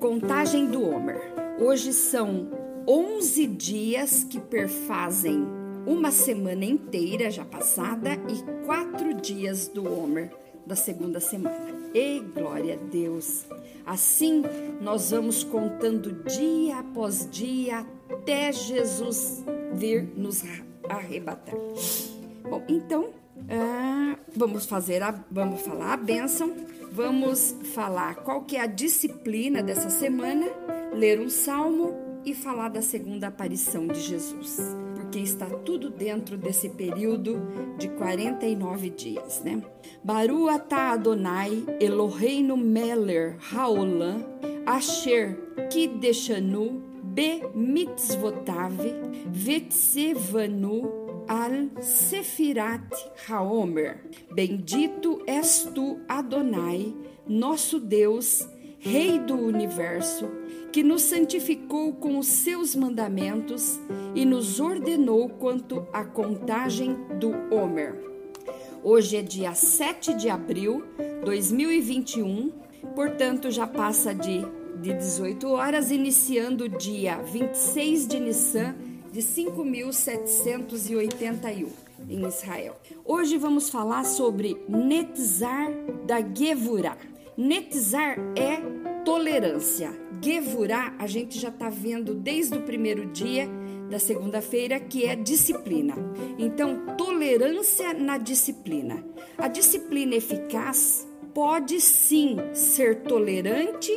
Contagem do Homer. Hoje são 11 dias que perfazem uma semana inteira já passada e quatro dias do Homer da segunda semana. E glória a Deus! Assim nós vamos contando dia após dia até Jesus vir nos arrebatar. Bom, então ah, vamos fazer a, vamos falar a bênção, vamos falar qual que é a disciplina dessa semana, ler um salmo e falar da segunda aparição de Jesus, porque está tudo dentro desse período de 49 dias, né? Baru atah Adonai Eloheinu Meler Haolam Asher Kideshanu Be Mitzvotav Vetsevanu al Sefirat Haomer. Bendito és tu, Adonai, nosso Deus, Rei do universo, que nos santificou com os seus mandamentos e nos ordenou quanto à contagem do Homer. Hoje é dia 7 de abril de 2021, portanto já passa de, de 18 horas, iniciando o dia 26 de Nissan de 5.781 em Israel. Hoje vamos falar sobre Netzar da Gevurah. Netzar é tolerância. Gevurah a gente já está vendo desde o primeiro dia da segunda-feira que é disciplina. Então, tolerância na disciplina. A disciplina eficaz pode sim ser tolerante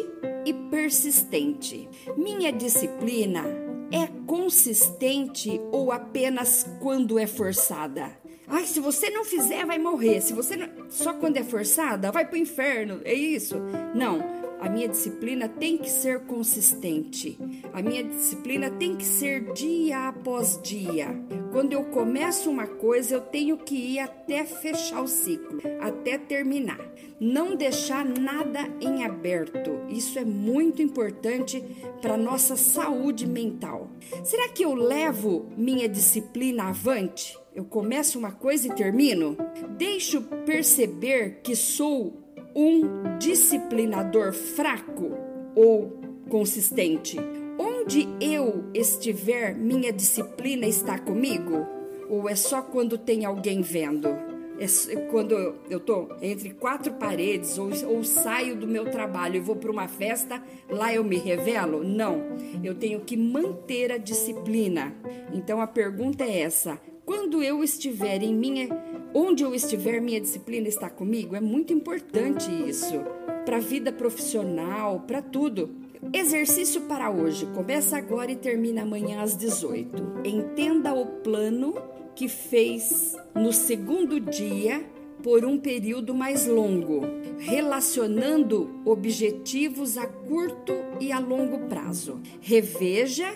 e persistente. Minha disciplina é consistente ou apenas quando é forçada? Ai, se você não fizer, vai morrer. Se você não... só quando é forçada, vai para o inferno. É isso? Não. A minha disciplina tem que ser consistente. A minha disciplina tem que ser dia após dia. Quando eu começo uma coisa, eu tenho que ir até fechar o ciclo, até terminar. Não deixar nada em aberto. Isso é muito importante para nossa saúde mental. Será que eu levo minha disciplina avante? Eu começo uma coisa e termino? Deixo perceber que sou um disciplinador fraco ou consistente? Onde eu estiver, minha disciplina está comigo? Ou é só quando tem alguém vendo? É quando eu estou entre quatro paredes ou, ou saio do meu trabalho e vou para uma festa, lá eu me revelo? Não, eu tenho que manter a disciplina. Então a pergunta é essa: quando eu estiver em minha Onde eu estiver, minha disciplina está comigo. É muito importante isso para a vida profissional, para tudo. Exercício para hoje. Começa agora e termina amanhã às 18. Entenda o plano que fez no segundo dia por um período mais longo, relacionando objetivos a curto e a longo prazo. Reveja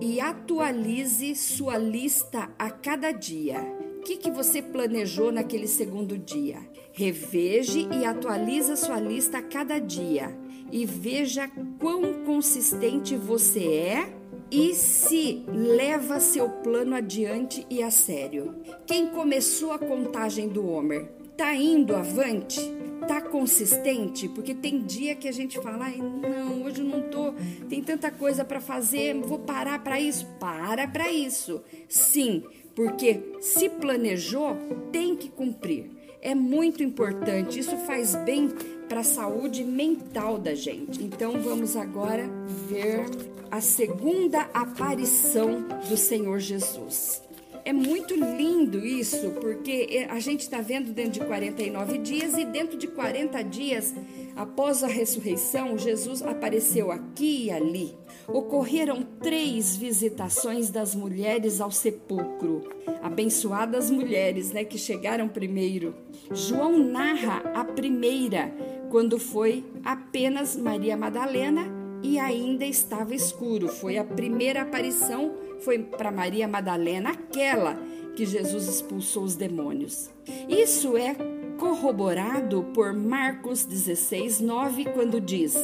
e atualize sua lista a cada dia. Que, que você planejou naquele segundo dia? Reveje e atualize sua lista a cada dia e veja quão consistente você é e se leva seu plano adiante e a sério. Quem começou a contagem do Homer tá indo avante? Tá consistente? Porque tem dia que a gente fala, Ai, não, hoje eu não tô, tem tanta coisa para fazer, vou parar para isso. Para para isso. Sim, porque se planejou, tem que cumprir. É muito importante, isso faz bem para a saúde mental da gente. Então vamos agora ver a segunda aparição do Senhor Jesus. É muito lindo isso, porque a gente está vendo dentro de 49 dias e dentro de 40 dias após a ressurreição, Jesus apareceu aqui e ali ocorreram três visitações das mulheres ao sepulcro. Abençoadas mulheres, né, que chegaram primeiro. João narra a primeira, quando foi apenas Maria Madalena e ainda estava escuro. Foi a primeira aparição, foi para Maria Madalena, aquela que Jesus expulsou os demônios. Isso é corroborado por Marcos 16, 9, quando diz: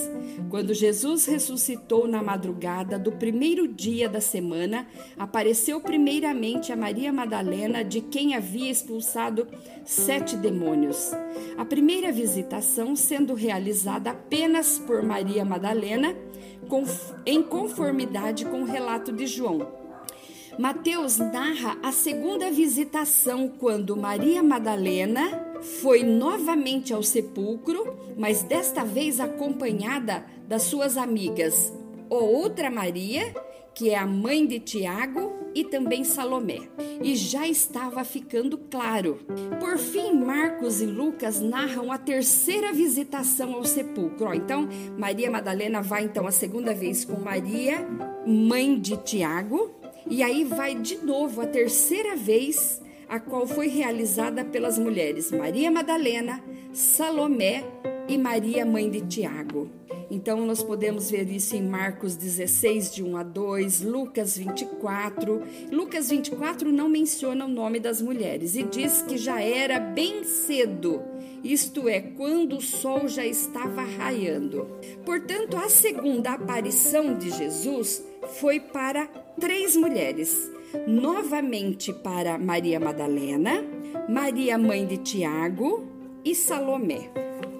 Quando Jesus ressuscitou na madrugada do primeiro dia da semana, apareceu primeiramente a Maria Madalena, de quem havia expulsado sete demônios. A primeira visitação sendo realizada apenas por Maria Madalena, em conformidade com o relato de João. Mateus narra a segunda visitação quando Maria Madalena foi novamente ao sepulcro, mas desta vez acompanhada das suas amigas, outra Maria, que é a mãe de Tiago, e também Salomé. E já estava ficando claro. Por fim, Marcos e Lucas narram a terceira visitação ao sepulcro. Então, Maria Madalena vai então a segunda vez com Maria, mãe de Tiago, e aí vai de novo a terceira vez, a qual foi realizada pelas mulheres Maria Madalena, Salomé e Maria, mãe de Tiago. Então, nós podemos ver isso em Marcos 16, de 1 a 2, Lucas 24. Lucas 24 não menciona o nome das mulheres e diz que já era bem cedo, isto é, quando o sol já estava raiando. Portanto, a segunda aparição de Jesus foi para três mulheres, novamente para Maria Madalena, Maria, mãe de Tiago e Salomé.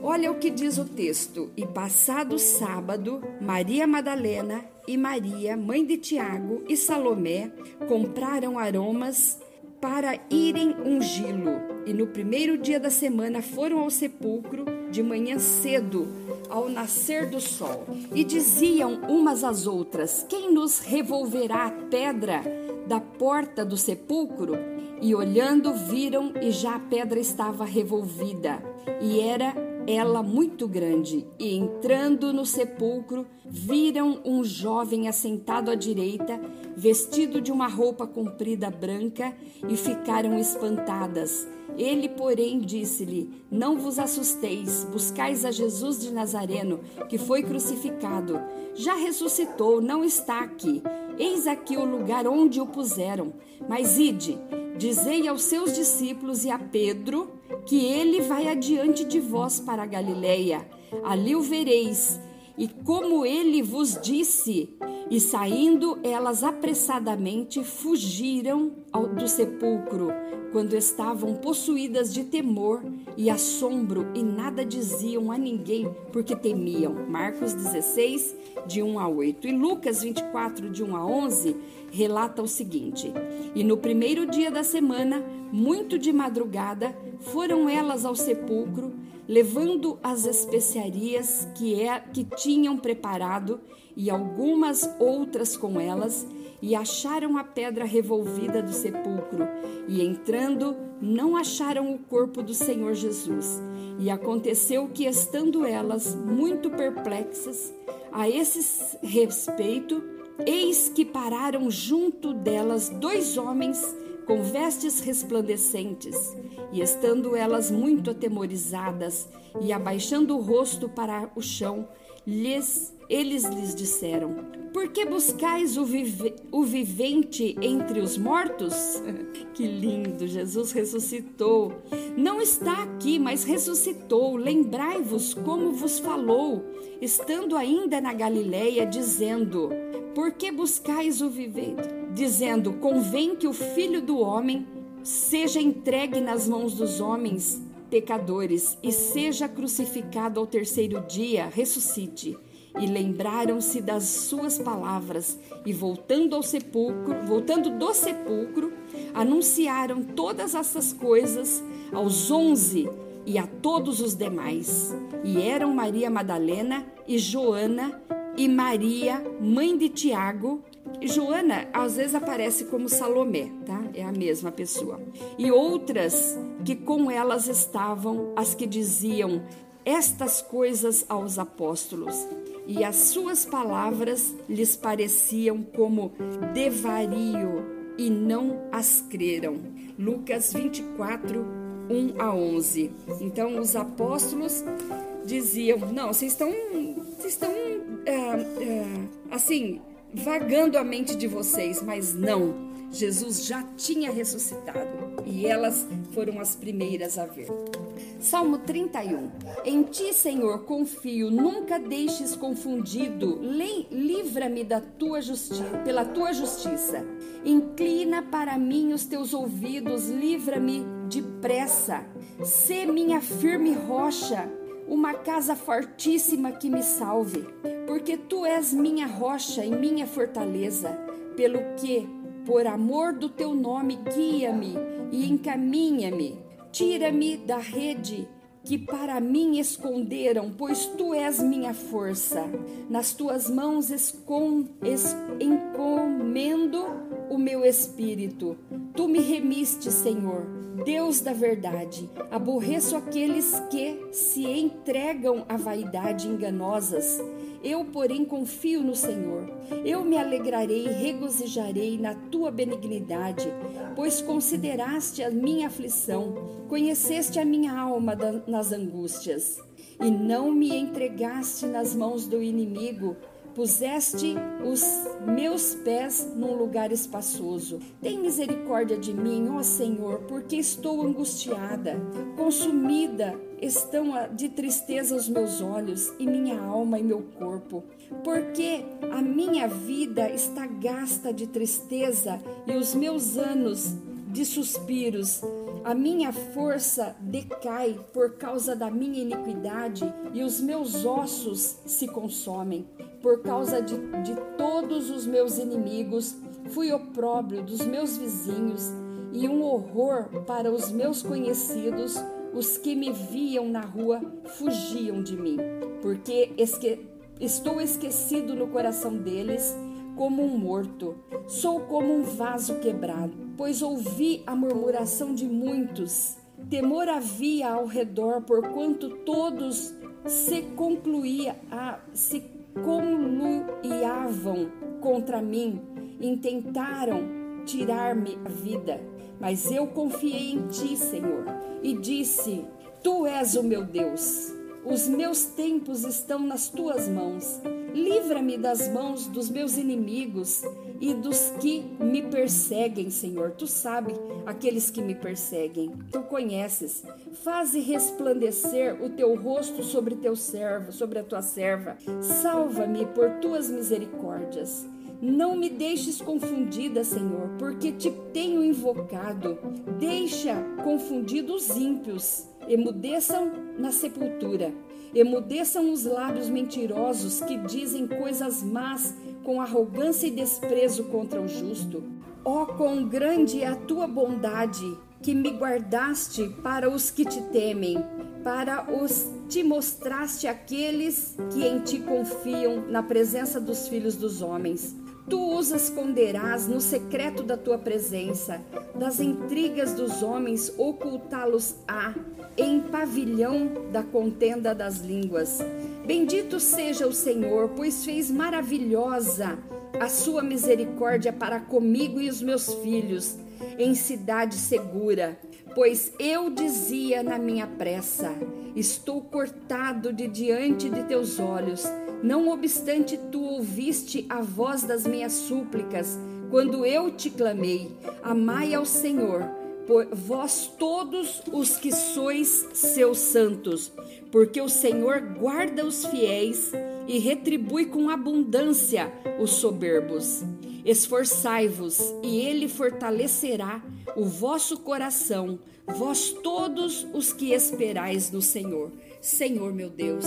Olha o que diz o texto: E passado sábado, Maria Madalena e Maria, mãe de Tiago e Salomé, compraram aromas para irem ungí-lo. E no primeiro dia da semana foram ao sepulcro de manhã cedo, ao nascer do sol. E diziam umas às outras: Quem nos revolverá a pedra da porta do sepulcro? E olhando, viram e já a pedra estava revolvida, e era ela muito grande, e entrando no sepulcro, viram um jovem assentado à direita, vestido de uma roupa comprida branca, e ficaram espantadas. Ele, porém, disse-lhe: Não vos assusteis, buscais a Jesus de Nazareno, que foi crucificado. Já ressuscitou, não está aqui. Eis aqui o lugar onde o puseram. Mas ide, dizei aos seus discípulos e a Pedro que ele vai adiante de vós para a Galileia. Ali o vereis. E como ele vos disse, e saindo elas apressadamente fugiram do sepulcro, quando estavam possuídas de temor e assombro, e nada diziam a ninguém, porque temiam. Marcos 16, de 1 a 8. E Lucas 24, de 1 a 11, relata o seguinte: E no primeiro dia da semana, muito de madrugada, foram elas ao sepulcro, levando as especiarias que, é, que tinham preparado e algumas outras com elas, e acharam a pedra revolvida do sepulcro, e entrando, não acharam o corpo do Senhor Jesus. E aconteceu que, estando elas muito perplexas a esse respeito, eis que pararam junto delas dois homens com vestes resplandecentes, e estando elas muito atemorizadas e abaixando o rosto para o chão, lhes, eles lhes disseram: Por que buscais o, vive, o vivente entre os mortos? que lindo! Jesus ressuscitou. Não está aqui, mas ressuscitou. Lembrai-vos como vos falou, estando ainda na Galileia, dizendo: Por que buscais o vivente? Dizendo: Convém que o filho do homem seja entregue nas mãos dos homens pecadores e seja crucificado ao terceiro dia, ressuscite. E lembraram-se das suas palavras e voltando ao sepulcro, voltando do sepulcro, anunciaram todas essas coisas aos onze e a todos os demais. E eram Maria Madalena e Joana e Maria, mãe de Tiago, Joana às vezes aparece como Salomé, tá? É a mesma pessoa. E outras que com elas estavam as que diziam estas coisas aos apóstolos. E as suas palavras lhes pareciam como devario e não as creram. Lucas 24, 1 a 11. Então os apóstolos diziam: Não, vocês estão, vocês estão é, é, assim vagando a mente de vocês, mas não. Jesus já tinha ressuscitado e elas foram as primeiras a ver. Salmo 31. Em ti, Senhor, confio, nunca deixes confundido. Livra-me da tua justiça, pela tua justiça. Inclina para mim os teus ouvidos, livra-me depressa. Sê minha firme rocha, uma casa fortíssima que me salve, porque tu és minha rocha e minha fortaleza, pelo que, por amor do teu nome, guia-me e encaminha-me Tira-me da rede que para mim esconderam, pois tu és minha força. Nas tuas mãos escon, es, encomendo o meu espírito. Tu me remiste, Senhor, Deus da verdade. Aborreço aqueles que se entregam à vaidade enganosas eu, porém, confio no Senhor. Eu me alegrarei e regozijarei na tua benignidade, pois consideraste a minha aflição, conheceste a minha alma nas angústias, e não me entregaste nas mãos do inimigo puseste os meus pés num lugar espaçoso. Tem misericórdia de mim, ó Senhor, porque estou angustiada, consumida estão de tristeza os meus olhos e minha alma e meu corpo, porque a minha vida está gasta de tristeza e os meus anos de suspiros. A minha força decai por causa da minha iniquidade e os meus ossos se consomem. Por causa de, de todos os meus inimigos, fui opróbrio dos meus vizinhos e um horror para os meus conhecidos. Os que me viam na rua fugiam de mim, porque esque, estou esquecido no coração deles como um morto, sou como um vaso quebrado, pois ouvi a murmuração de muitos. Temor havia ao redor, porquanto todos se concluía a, se conluiavam contra mim, intentaram tirar-me a vida. Mas eu confiei em ti, Senhor, disse: Tu és o meu Deus. Os meus tempos estão nas tuas mãos. Livra-me das mãos dos meus inimigos e dos que me perseguem, Senhor. Tu sabes aqueles que me perseguem. Tu conheces. Faze resplandecer o teu rosto sobre teu servo, sobre a tua serva. Salva-me por tuas misericórdias. Não me deixes confundida, Senhor, porque te tenho invocado. Deixa confundidos os ímpios, emudeçam na sepultura. Emudeçam os lábios mentirosos que dizem coisas más com arrogância e desprezo contra o justo. Ó, oh, quão grande é a tua bondade que me guardaste para os que te temem, para os te mostraste aqueles que em ti confiam na presença dos filhos dos homens. Tu os esconderás no secreto da tua presença, das intrigas dos homens ocultá-los-á, em pavilhão da contenda das línguas. Bendito seja o Senhor, pois fez maravilhosa a sua misericórdia para comigo e os meus filhos, em cidade segura. Pois eu dizia na minha pressa: Estou cortado de diante de teus olhos não obstante, tu ouviste a voz das minhas súplicas, quando eu te clamei: Amai ao Senhor, vós todos os que sois seus santos, porque o Senhor guarda os fiéis e retribui com abundância os soberbos. Esforçai-vos, e ele fortalecerá o vosso coração, vós todos os que esperais no Senhor. Senhor meu Deus,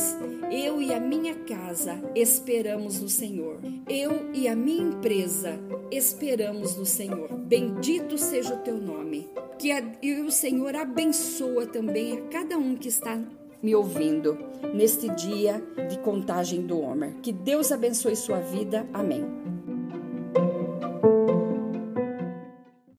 eu e a minha casa esperamos no Senhor. Eu e a minha empresa esperamos no Senhor. Bendito seja o teu nome. Que a, e o Senhor abençoa também a cada um que está me ouvindo neste dia de contagem do Homer. Que Deus abençoe sua vida. Amém.